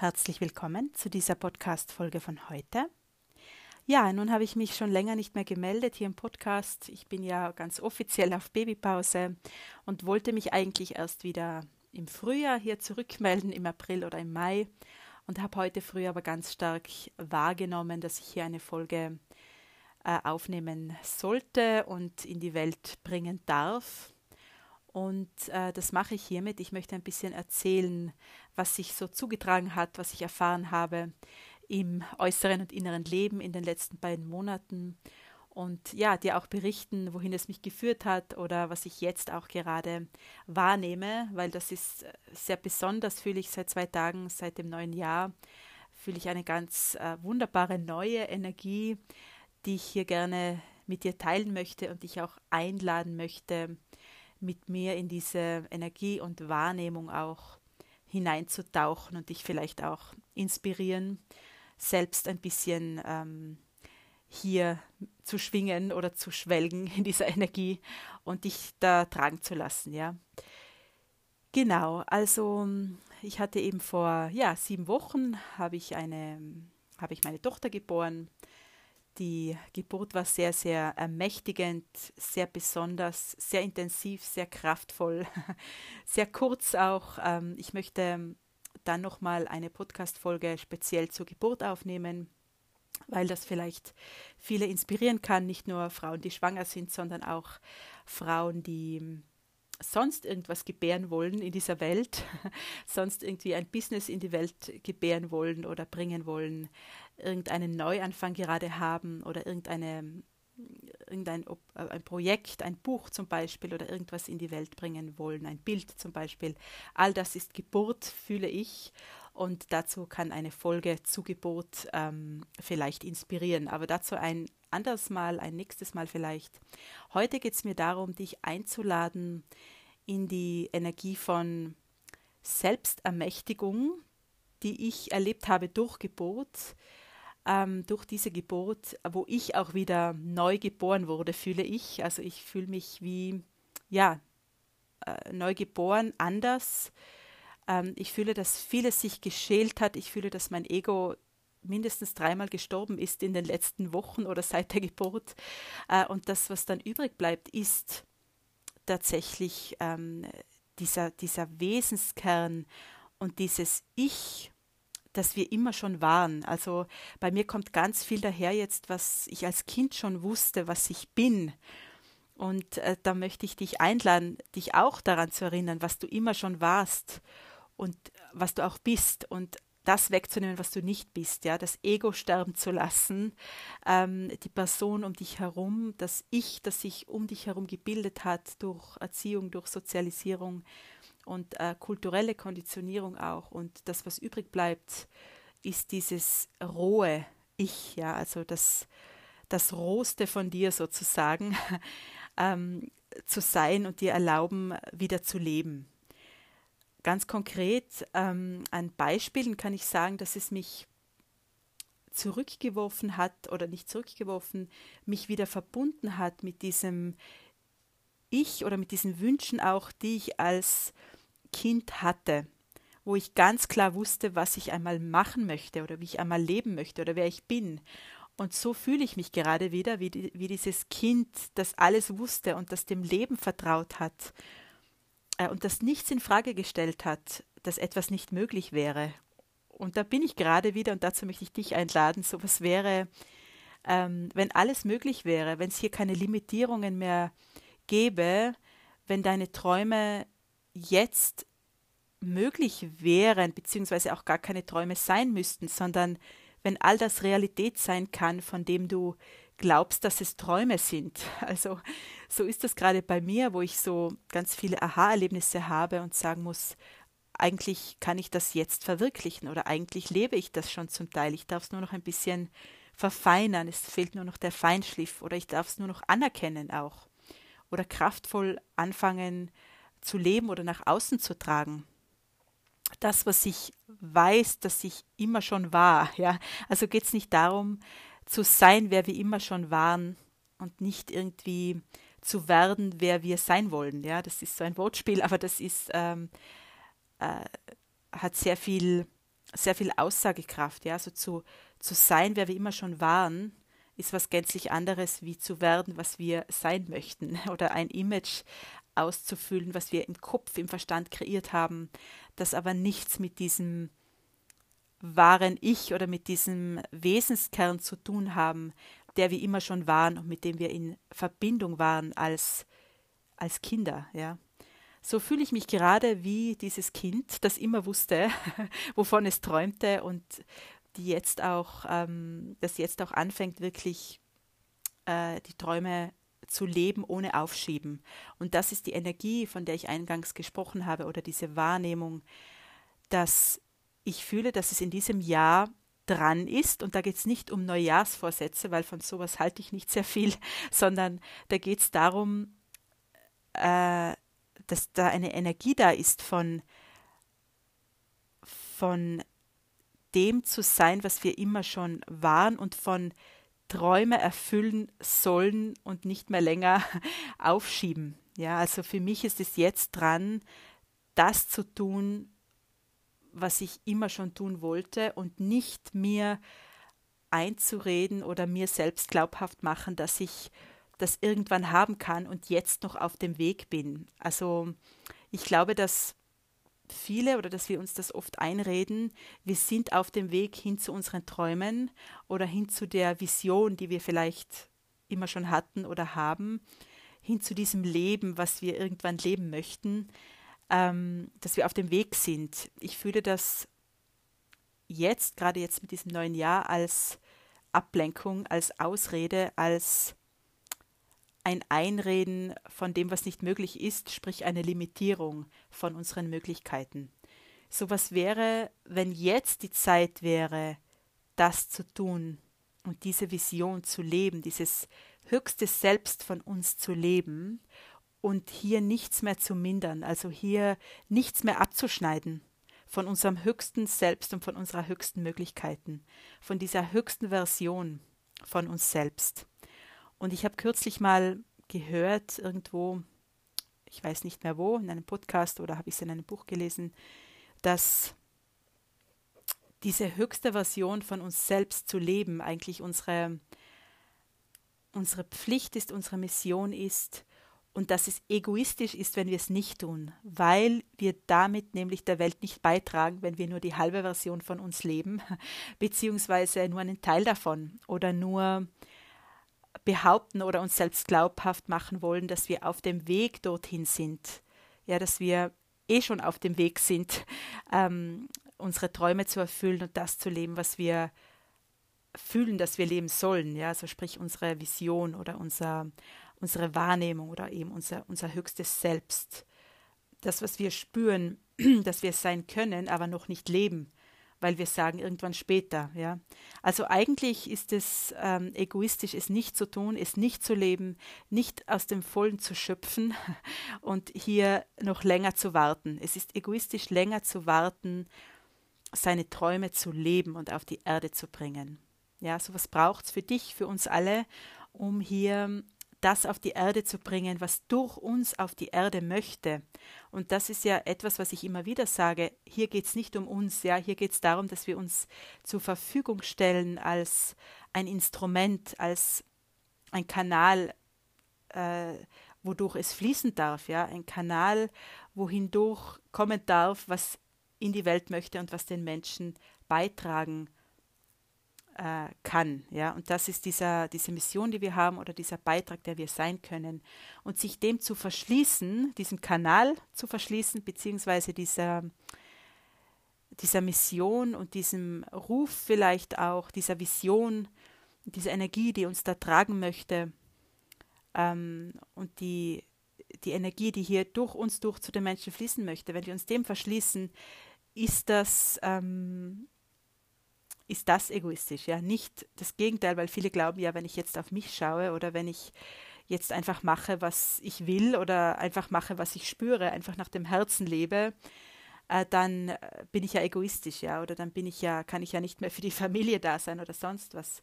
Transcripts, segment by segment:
Herzlich willkommen zu dieser Podcast-Folge von heute. Ja, nun habe ich mich schon länger nicht mehr gemeldet hier im Podcast. Ich bin ja ganz offiziell auf Babypause und wollte mich eigentlich erst wieder im Frühjahr hier zurückmelden, im April oder im Mai. Und habe heute früh aber ganz stark wahrgenommen, dass ich hier eine Folge äh, aufnehmen sollte und in die Welt bringen darf. Und äh, das mache ich hiermit. Ich möchte ein bisschen erzählen, was sich so zugetragen hat, was ich erfahren habe im äußeren und inneren Leben in den letzten beiden Monaten. Und ja, dir auch berichten, wohin es mich geführt hat oder was ich jetzt auch gerade wahrnehme, weil das ist äh, sehr besonders, fühle ich seit zwei Tagen, seit dem neuen Jahr, fühle ich eine ganz äh, wunderbare neue Energie, die ich hier gerne mit dir teilen möchte und dich auch einladen möchte, mit mir in diese Energie und Wahrnehmung auch hineinzutauchen und dich vielleicht auch inspirieren, selbst ein bisschen ähm, hier zu schwingen oder zu schwelgen in dieser Energie und dich da tragen zu lassen, ja. Genau, also ich hatte eben vor ja, sieben Wochen habe ich eine, habe ich meine Tochter geboren die Geburt war sehr, sehr ermächtigend, sehr besonders, sehr intensiv, sehr kraftvoll, sehr kurz auch. Ähm, ich möchte dann nochmal eine Podcast-Folge speziell zur Geburt aufnehmen, weil das vielleicht viele inspirieren kann, nicht nur Frauen, die schwanger sind, sondern auch Frauen, die sonst irgendwas gebären wollen in dieser Welt, sonst irgendwie ein Business in die Welt gebären wollen oder bringen wollen, irgendeinen Neuanfang gerade haben oder irgendeine irgendein äh, ein Projekt, ein Buch zum Beispiel oder irgendwas in die Welt bringen wollen, ein Bild zum Beispiel. All das ist Geburt, fühle ich. Und dazu kann eine Folge zu Geburt ähm, vielleicht inspirieren. Aber dazu ein anderes Mal, ein nächstes Mal vielleicht. Heute geht es mir darum, dich einzuladen in die Energie von Selbstermächtigung, die ich erlebt habe durch Geburt, ähm, durch diese Geburt, wo ich auch wieder neu geboren wurde, fühle ich. Also ich fühle mich wie, ja, äh, neu geboren, anders. Ähm, ich fühle, dass vieles sich geschält hat. Ich fühle, dass mein Ego mindestens dreimal gestorben ist in den letzten Wochen oder seit der Geburt. Äh, und das, was dann übrig bleibt, ist tatsächlich ähm, dieser, dieser Wesenskern und dieses Ich das wir immer schon waren. Also bei mir kommt ganz viel daher jetzt, was ich als Kind schon wusste, was ich bin. Und äh, da möchte ich dich einladen, dich auch daran zu erinnern, was du immer schon warst und was du auch bist und das wegzunehmen, was du nicht bist, ja, das Ego sterben zu lassen, ähm, die Person um dich herum, das Ich, das sich um dich herum gebildet hat durch Erziehung, durch Sozialisierung, und äh, kulturelle Konditionierung auch. Und das, was übrig bleibt, ist dieses rohe Ich, ja, also das, das Rohste von dir sozusagen ähm, zu sein und dir erlauben, wieder zu leben. Ganz konkret ähm, an Beispielen kann ich sagen, dass es mich zurückgeworfen hat oder nicht zurückgeworfen, mich wieder verbunden hat mit diesem Ich oder mit diesen Wünschen auch, die ich als Kind hatte, wo ich ganz klar wusste, was ich einmal machen möchte oder wie ich einmal leben möchte oder wer ich bin. Und so fühle ich mich gerade wieder, wie, wie dieses Kind, das alles wusste und das dem Leben vertraut hat und das nichts in Frage gestellt hat, dass etwas nicht möglich wäre. Und da bin ich gerade wieder und dazu möchte ich dich einladen. So was wäre, ähm, wenn alles möglich wäre, wenn es hier keine Limitierungen mehr gäbe, wenn deine Träume jetzt möglich wären, beziehungsweise auch gar keine Träume sein müssten, sondern wenn all das Realität sein kann, von dem du glaubst, dass es Träume sind. Also so ist das gerade bei mir, wo ich so ganz viele Aha-Erlebnisse habe und sagen muss, eigentlich kann ich das jetzt verwirklichen oder eigentlich lebe ich das schon zum Teil. Ich darf es nur noch ein bisschen verfeinern, es fehlt nur noch der Feinschliff oder ich darf es nur noch anerkennen auch oder kraftvoll anfangen, zu leben oder nach außen zu tragen. Das, was ich weiß, dass ich immer schon war. Ja? Also geht es nicht darum, zu sein, wer wir immer schon waren und nicht irgendwie zu werden, wer wir sein wollen. Ja, das ist so ein Wortspiel, aber das ist ähm, äh, hat sehr viel sehr viel Aussagekraft, ja, so zu, zu sein, wer wir immer schon waren, ist was gänzlich anderes, wie zu werden, was wir sein möchten oder ein Image auszufüllen, was wir im Kopf, im Verstand kreiert haben, das aber nichts mit diesem wahren Ich oder mit diesem Wesenskern zu tun haben, der wir immer schon waren und mit dem wir in Verbindung waren als, als Kinder, ja. So fühle ich mich gerade wie dieses Kind, das immer wusste, wovon es träumte und die jetzt auch, ähm, das jetzt auch anfängt, wirklich äh, die Träume zu leben ohne Aufschieben. Und das ist die Energie, von der ich eingangs gesprochen habe, oder diese Wahrnehmung, dass ich fühle, dass es in diesem Jahr dran ist. Und da geht es nicht um Neujahrsvorsätze, weil von sowas halte ich nicht sehr viel, sondern da geht es darum, äh, dass da eine Energie da ist von, von dem zu sein, was wir immer schon waren und von Träume erfüllen sollen und nicht mehr länger aufschieben. Ja, also für mich ist es jetzt dran, das zu tun, was ich immer schon tun wollte und nicht mir einzureden oder mir selbst glaubhaft machen, dass ich das irgendwann haben kann und jetzt noch auf dem Weg bin. Also ich glaube, dass viele oder dass wir uns das oft einreden, wir sind auf dem Weg hin zu unseren Träumen oder hin zu der Vision, die wir vielleicht immer schon hatten oder haben, hin zu diesem Leben, was wir irgendwann leben möchten, ähm, dass wir auf dem Weg sind. Ich fühle das jetzt, gerade jetzt mit diesem neuen Jahr, als Ablenkung, als Ausrede, als ein Einreden von dem, was nicht möglich ist, sprich eine Limitierung von unseren Möglichkeiten. So was wäre, wenn jetzt die Zeit wäre, das zu tun und diese Vision zu leben, dieses höchste Selbst von uns zu leben und hier nichts mehr zu mindern, also hier nichts mehr abzuschneiden von unserem höchsten Selbst und von unserer höchsten Möglichkeiten, von dieser höchsten Version von uns selbst. Und ich habe kürzlich mal gehört, irgendwo, ich weiß nicht mehr wo, in einem Podcast oder habe ich es in einem Buch gelesen, dass diese höchste Version von uns selbst zu leben eigentlich unsere, unsere Pflicht ist, unsere Mission ist und dass es egoistisch ist, wenn wir es nicht tun, weil wir damit nämlich der Welt nicht beitragen, wenn wir nur die halbe Version von uns leben, beziehungsweise nur einen Teil davon oder nur behaupten oder uns selbst glaubhaft machen wollen, dass wir auf dem Weg dorthin sind. Ja, dass wir eh schon auf dem Weg sind, ähm, unsere Träume zu erfüllen und das zu leben, was wir fühlen, dass wir leben sollen. Ja, also sprich unsere Vision oder unser, unsere Wahrnehmung oder eben unser, unser höchstes Selbst. Das, was wir spüren, dass wir es sein können, aber noch nicht leben weil wir sagen irgendwann später. Ja? Also eigentlich ist es ähm, egoistisch, es nicht zu tun, es nicht zu leben, nicht aus dem Vollen zu schöpfen und hier noch länger zu warten. Es ist egoistisch, länger zu warten, seine Träume zu leben und auf die Erde zu bringen. Ja, sowas braucht es für dich, für uns alle, um hier das auf die Erde zu bringen, was durch uns auf die Erde möchte. Und das ist ja etwas, was ich immer wieder sage. Hier geht es nicht um uns, ja, hier geht es darum, dass wir uns zur Verfügung stellen als ein Instrument, als ein Kanal, äh, wodurch es fließen darf, ja, ein Kanal, wohin durch kommen darf, was in die Welt möchte und was den Menschen beitragen äh, kann. Ja? Und das ist dieser, diese Mission, die wir haben oder dieser Beitrag, der wir sein können. Und sich dem zu verschließen, diesem Kanal zu verschließen, beziehungsweise dieser, dieser Mission und diesem Ruf vielleicht auch, dieser Vision, dieser Energie, die uns da tragen möchte ähm, und die, die Energie, die hier durch uns durch zu den Menschen fließen möchte, wenn wir uns dem verschließen, ist das ähm, ist das egoistisch, ja, nicht das Gegenteil, weil viele glauben ja, wenn ich jetzt auf mich schaue oder wenn ich jetzt einfach mache, was ich will oder einfach mache, was ich spüre, einfach nach dem Herzen lebe, äh, dann äh, bin ich ja egoistisch, ja, oder dann bin ich ja, kann ich ja nicht mehr für die Familie da sein oder sonst was.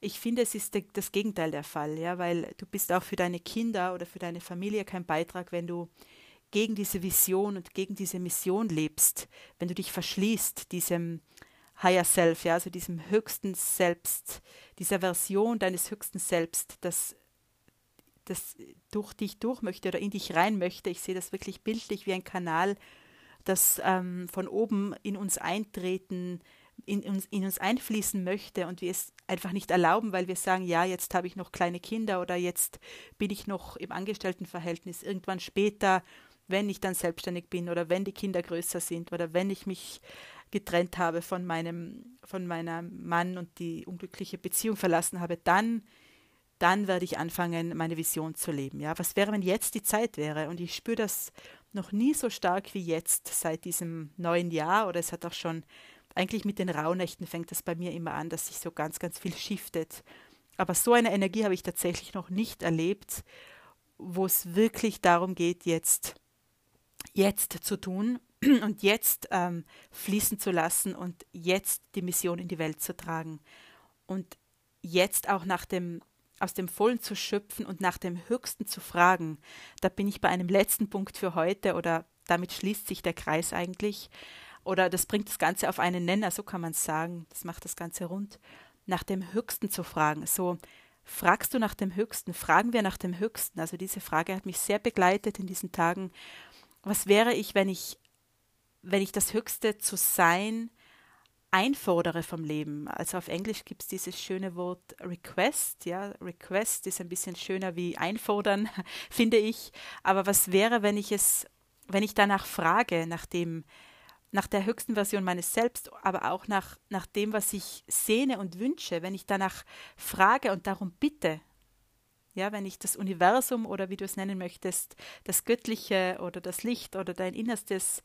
Ich finde, es ist de, das Gegenteil der Fall, ja, weil du bist auch für deine Kinder oder für deine Familie kein Beitrag, wenn du gegen diese Vision und gegen diese Mission lebst, wenn du dich verschließt, diesem Higher Self, ja, also diesem höchsten Selbst, dieser Version deines höchsten Selbst, das, das durch dich durch möchte oder in dich rein möchte. Ich sehe das wirklich bildlich wie ein Kanal, das ähm, von oben in uns eintreten, in uns, in uns einfließen möchte und wir es einfach nicht erlauben, weil wir sagen, ja, jetzt habe ich noch kleine Kinder oder jetzt bin ich noch im Angestelltenverhältnis, irgendwann später, wenn ich dann selbstständig bin oder wenn die Kinder größer sind oder wenn ich mich getrennt habe von meinem, von meinem Mann und die unglückliche Beziehung verlassen habe, dann, dann werde ich anfangen, meine Vision zu leben. Ja, was wäre, wenn jetzt die Zeit wäre? Und ich spüre das noch nie so stark wie jetzt seit diesem neuen Jahr oder es hat auch schon eigentlich mit den Rauhnächten fängt das bei mir immer an, dass sich so ganz, ganz viel shiftet. Aber so eine Energie habe ich tatsächlich noch nicht erlebt, wo es wirklich darum geht, jetzt, jetzt zu tun und jetzt ähm, fließen zu lassen und jetzt die Mission in die Welt zu tragen und jetzt auch nach dem aus dem Vollen zu schöpfen und nach dem Höchsten zu fragen. Da bin ich bei einem letzten Punkt für heute oder damit schließt sich der Kreis eigentlich oder das bringt das Ganze auf einen Nenner, so kann man es sagen. Das macht das Ganze rund. Nach dem Höchsten zu fragen. So, fragst du nach dem Höchsten? Fragen wir nach dem Höchsten? Also diese Frage hat mich sehr begleitet in diesen Tagen. Was wäre ich, wenn ich wenn ich das Höchste zu sein einfordere vom Leben. Also auf Englisch gibt es dieses schöne Wort Request. Ja, Request ist ein bisschen schöner wie einfordern, finde ich. Aber was wäre, wenn ich es, wenn ich danach frage, nach dem, nach der höchsten Version meines Selbst, aber auch nach, nach dem, was ich sehne und wünsche, wenn ich danach frage und darum bitte, ja, wenn ich das Universum oder wie du es nennen möchtest, das Göttliche oder das Licht oder dein Innerstes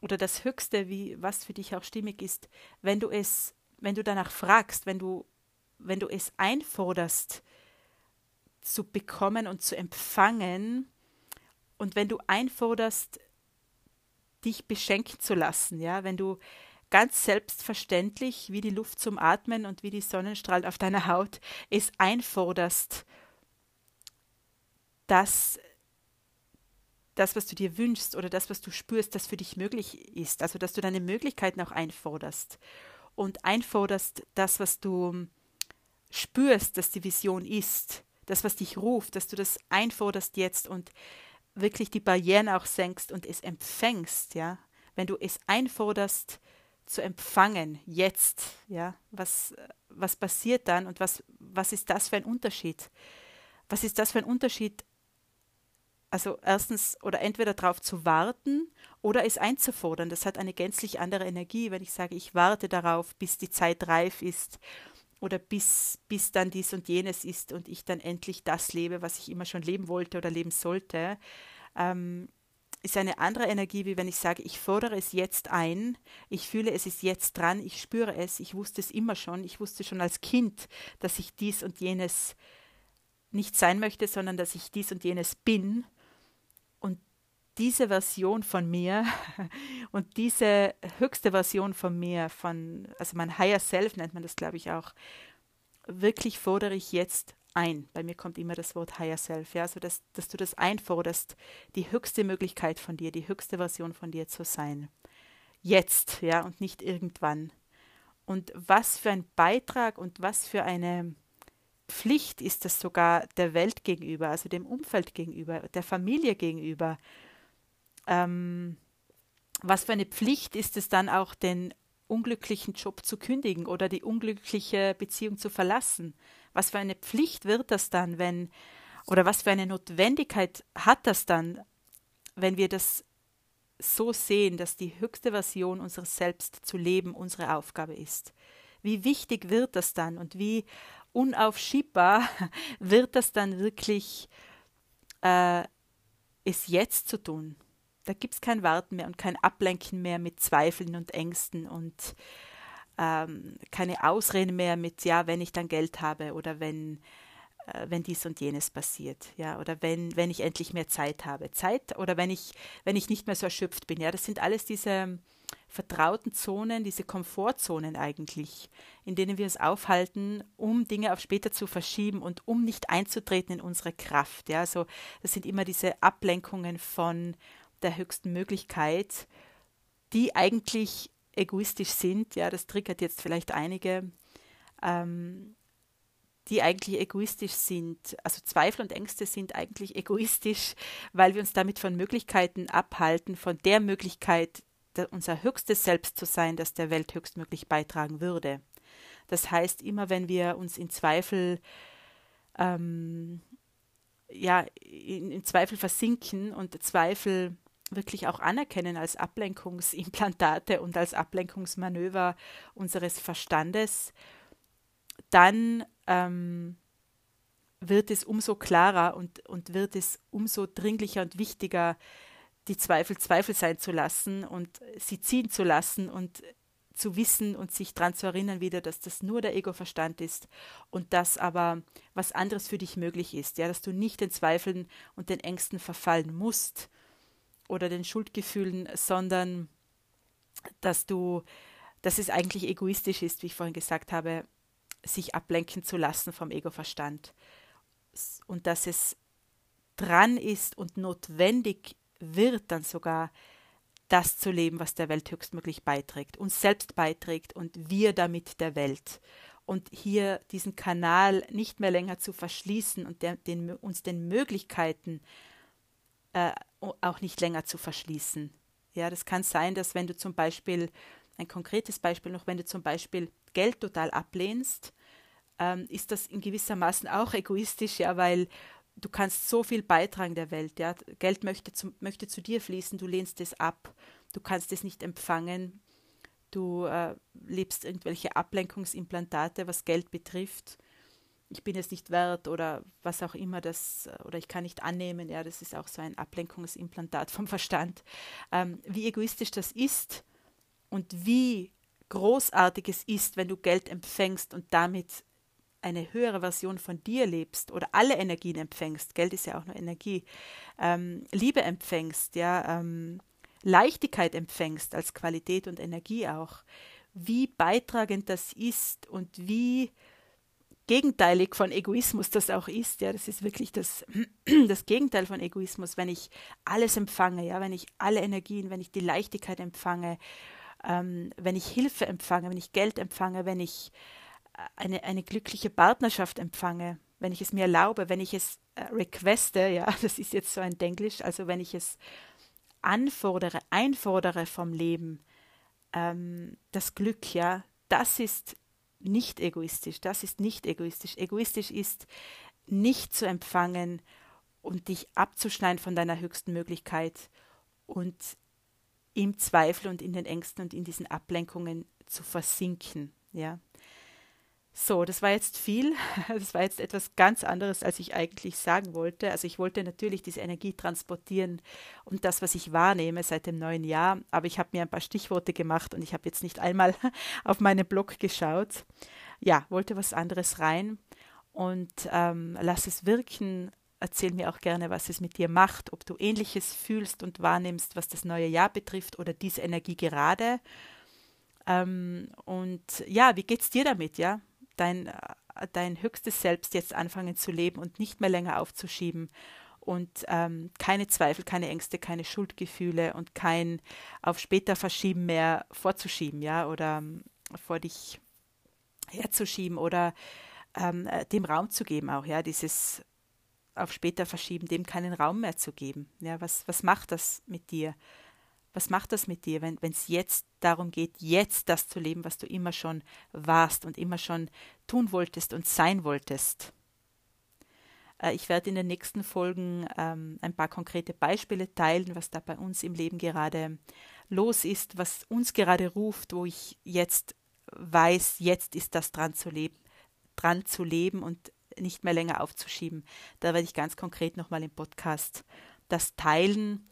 oder das Höchste, wie was für dich auch stimmig ist, wenn du es, wenn du danach fragst, wenn du, wenn du es einforderst, zu bekommen und zu empfangen, und wenn du einforderst, dich beschenken zu lassen, ja, wenn du ganz selbstverständlich wie die Luft zum Atmen und wie die Sonnenstrahlen auf deiner Haut es einforderst, dass das, was du dir wünschst oder das, was du spürst, das für dich möglich ist. Also, dass du deine Möglichkeiten auch einforderst und einforderst das, was du spürst, dass die Vision ist, das, was dich ruft, dass du das einforderst jetzt und wirklich die Barrieren auch senkst und es empfängst, ja. Wenn du es einforderst, zu empfangen, jetzt, ja, was, was passiert dann und was, was ist das für ein Unterschied? Was ist das für ein Unterschied, also erstens oder entweder darauf zu warten oder es einzufordern. Das hat eine gänzlich andere Energie, wenn ich sage, ich warte darauf, bis die Zeit reif ist oder bis, bis dann dies und jenes ist und ich dann endlich das lebe, was ich immer schon leben wollte oder leben sollte, ähm, ist eine andere Energie, wie wenn ich sage, ich fordere es jetzt ein, ich fühle, es ist jetzt dran, ich spüre es, ich wusste es immer schon, ich wusste schon als Kind, dass ich dies und jenes nicht sein möchte, sondern dass ich dies und jenes bin diese Version von mir und diese höchste Version von mir, von, also mein Higher Self nennt man das, glaube ich, auch, wirklich fordere ich jetzt ein. Bei mir kommt immer das Wort Higher Self, ja, also dass, dass du das einforderst, die höchste Möglichkeit von dir, die höchste Version von dir zu sein. Jetzt, ja, und nicht irgendwann. Und was für ein Beitrag und was für eine Pflicht ist das sogar der Welt gegenüber, also dem Umfeld gegenüber, der Familie gegenüber, ähm, was für eine Pflicht ist es dann auch, den unglücklichen Job zu kündigen oder die unglückliche Beziehung zu verlassen? Was für eine Pflicht wird das dann, wenn, oder was für eine Notwendigkeit hat das dann, wenn wir das so sehen, dass die höchste Version unseres Selbst zu leben unsere Aufgabe ist? Wie wichtig wird das dann und wie unaufschiebbar wird das dann wirklich, äh, es jetzt zu tun? Da gibt es kein Warten mehr und kein Ablenken mehr mit Zweifeln und Ängsten und ähm, keine Ausreden mehr mit, ja, wenn ich dann Geld habe oder wenn, äh, wenn dies und jenes passiert, ja, oder wenn, wenn ich endlich mehr Zeit habe. Zeit oder wenn ich, wenn ich nicht mehr so erschöpft bin, ja, das sind alles diese vertrauten Zonen, diese Komfortzonen eigentlich, in denen wir es aufhalten, um Dinge auf später zu verschieben und um nicht einzutreten in unsere Kraft. Ja, also das sind immer diese Ablenkungen von der höchsten Möglichkeit, die eigentlich egoistisch sind, ja, das triggert jetzt vielleicht einige, ähm, die eigentlich egoistisch sind. Also Zweifel und Ängste sind eigentlich egoistisch, weil wir uns damit von Möglichkeiten abhalten, von der Möglichkeit, unser höchstes Selbst zu sein, das der Welt höchstmöglich beitragen würde. Das heißt, immer wenn wir uns in Zweifel ähm, ja, in, in Zweifel versinken und Zweifel wirklich auch anerkennen als Ablenkungsimplantate und als Ablenkungsmanöver unseres Verstandes, dann ähm, wird es umso klarer und, und wird es umso dringlicher und wichtiger, die Zweifel Zweifel sein zu lassen und sie ziehen zu lassen und zu wissen und sich daran zu erinnern wieder, dass das nur der Ego-Verstand ist und dass aber was anderes für dich möglich ist, ja, dass du nicht den Zweifeln und den Ängsten verfallen musst oder den Schuldgefühlen, sondern dass du, dass es eigentlich egoistisch ist, wie ich vorhin gesagt habe, sich ablenken zu lassen vom Ego-Verstand und dass es dran ist und notwendig wird dann sogar das zu leben, was der Welt höchstmöglich beiträgt, uns selbst beiträgt und wir damit der Welt. Und hier diesen Kanal nicht mehr länger zu verschließen und der, den, uns den Möglichkeiten äh, auch nicht länger zu verschließen. Ja, das kann sein, dass wenn du zum Beispiel, ein konkretes Beispiel noch, wenn du zum Beispiel Geld total ablehnst, ähm, ist das in gewissermaßen auch egoistisch, ja, weil du kannst so viel beitragen der Welt, ja. Geld möchte zu, möchte zu dir fließen, du lehnst es ab, du kannst es nicht empfangen, du äh, lebst irgendwelche Ablenkungsimplantate, was Geld betrifft. Ich bin es nicht wert oder was auch immer das, oder ich kann nicht annehmen, ja, das ist auch so ein Ablenkungsimplantat vom Verstand. Ähm, wie egoistisch das ist und wie großartig es ist, wenn du Geld empfängst und damit eine höhere Version von dir lebst oder alle Energien empfängst, Geld ist ja auch nur Energie, ähm, Liebe empfängst, ja, ähm, Leichtigkeit empfängst als Qualität und Energie auch, wie beitragend das ist und wie gegenteilig von Egoismus das auch ist, ja, das ist wirklich das, das Gegenteil von Egoismus, wenn ich alles empfange, ja, wenn ich alle Energien, wenn ich die Leichtigkeit empfange, ähm, wenn ich Hilfe empfange, wenn ich Geld empfange, wenn ich eine, eine glückliche Partnerschaft empfange, wenn ich es mir erlaube, wenn ich es äh, requeste, ja, das ist jetzt so ein Denglisch, also wenn ich es anfordere, einfordere vom Leben, ähm, das Glück, ja, das ist nicht egoistisch, das ist nicht egoistisch. Egoistisch ist nicht zu empfangen und dich abzuschneiden von deiner höchsten Möglichkeit und im Zweifel und in den Ängsten und in diesen Ablenkungen zu versinken, ja. So, das war jetzt viel. Das war jetzt etwas ganz anderes, als ich eigentlich sagen wollte. Also ich wollte natürlich diese Energie transportieren und das, was ich wahrnehme seit dem neuen Jahr. Aber ich habe mir ein paar Stichworte gemacht und ich habe jetzt nicht einmal auf meinen Blog geschaut. Ja, wollte was anderes rein und ähm, lass es wirken. Erzähl mir auch gerne, was es mit dir macht, ob du ähnliches fühlst und wahrnimmst, was das neue Jahr betrifft oder diese Energie gerade. Ähm, und ja, wie geht's dir damit, ja? Dein, dein höchstes Selbst jetzt anfangen zu leben und nicht mehr länger aufzuschieben und ähm, keine Zweifel, keine Ängste, keine Schuldgefühle und kein auf später verschieben mehr vorzuschieben, ja, oder ähm, vor dich herzuschieben oder ähm, äh, dem Raum zu geben auch, ja, dieses auf später verschieben, dem keinen Raum mehr zu geben. Ja, was, was macht das mit dir? Was macht das mit dir, wenn es jetzt darum geht, jetzt das zu leben, was du immer schon warst und immer schon tun wolltest und sein wolltest? Äh, ich werde in den nächsten Folgen ähm, ein paar konkrete Beispiele teilen, was da bei uns im Leben gerade los ist, was uns gerade ruft, wo ich jetzt weiß, jetzt ist das dran zu leben, dran zu leben und nicht mehr länger aufzuschieben. Da werde ich ganz konkret nochmal im Podcast das teilen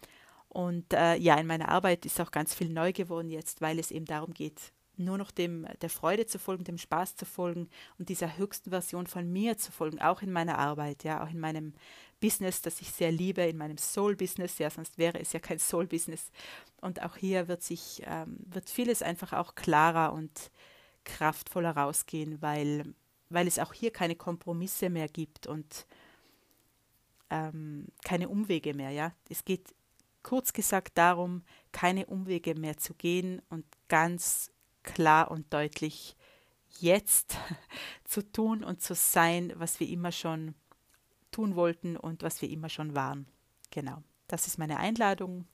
und äh, ja, in meiner Arbeit ist auch ganz viel neu geworden jetzt, weil es eben darum geht, nur noch dem der Freude zu folgen, dem Spaß zu folgen und dieser höchsten Version von mir zu folgen, auch in meiner Arbeit, ja, auch in meinem Business, das ich sehr liebe, in meinem Soul-Business, ja, sonst wäre es ja kein Soul-Business. Und auch hier wird sich, ähm, wird vieles einfach auch klarer und kraftvoller rausgehen, weil, weil es auch hier keine Kompromisse mehr gibt und ähm, keine Umwege mehr, ja. Es geht Kurz gesagt darum, keine Umwege mehr zu gehen und ganz klar und deutlich jetzt zu tun und zu sein, was wir immer schon tun wollten und was wir immer schon waren. Genau, das ist meine Einladung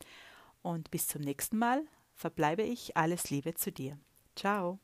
und bis zum nächsten Mal verbleibe ich alles Liebe zu dir. Ciao.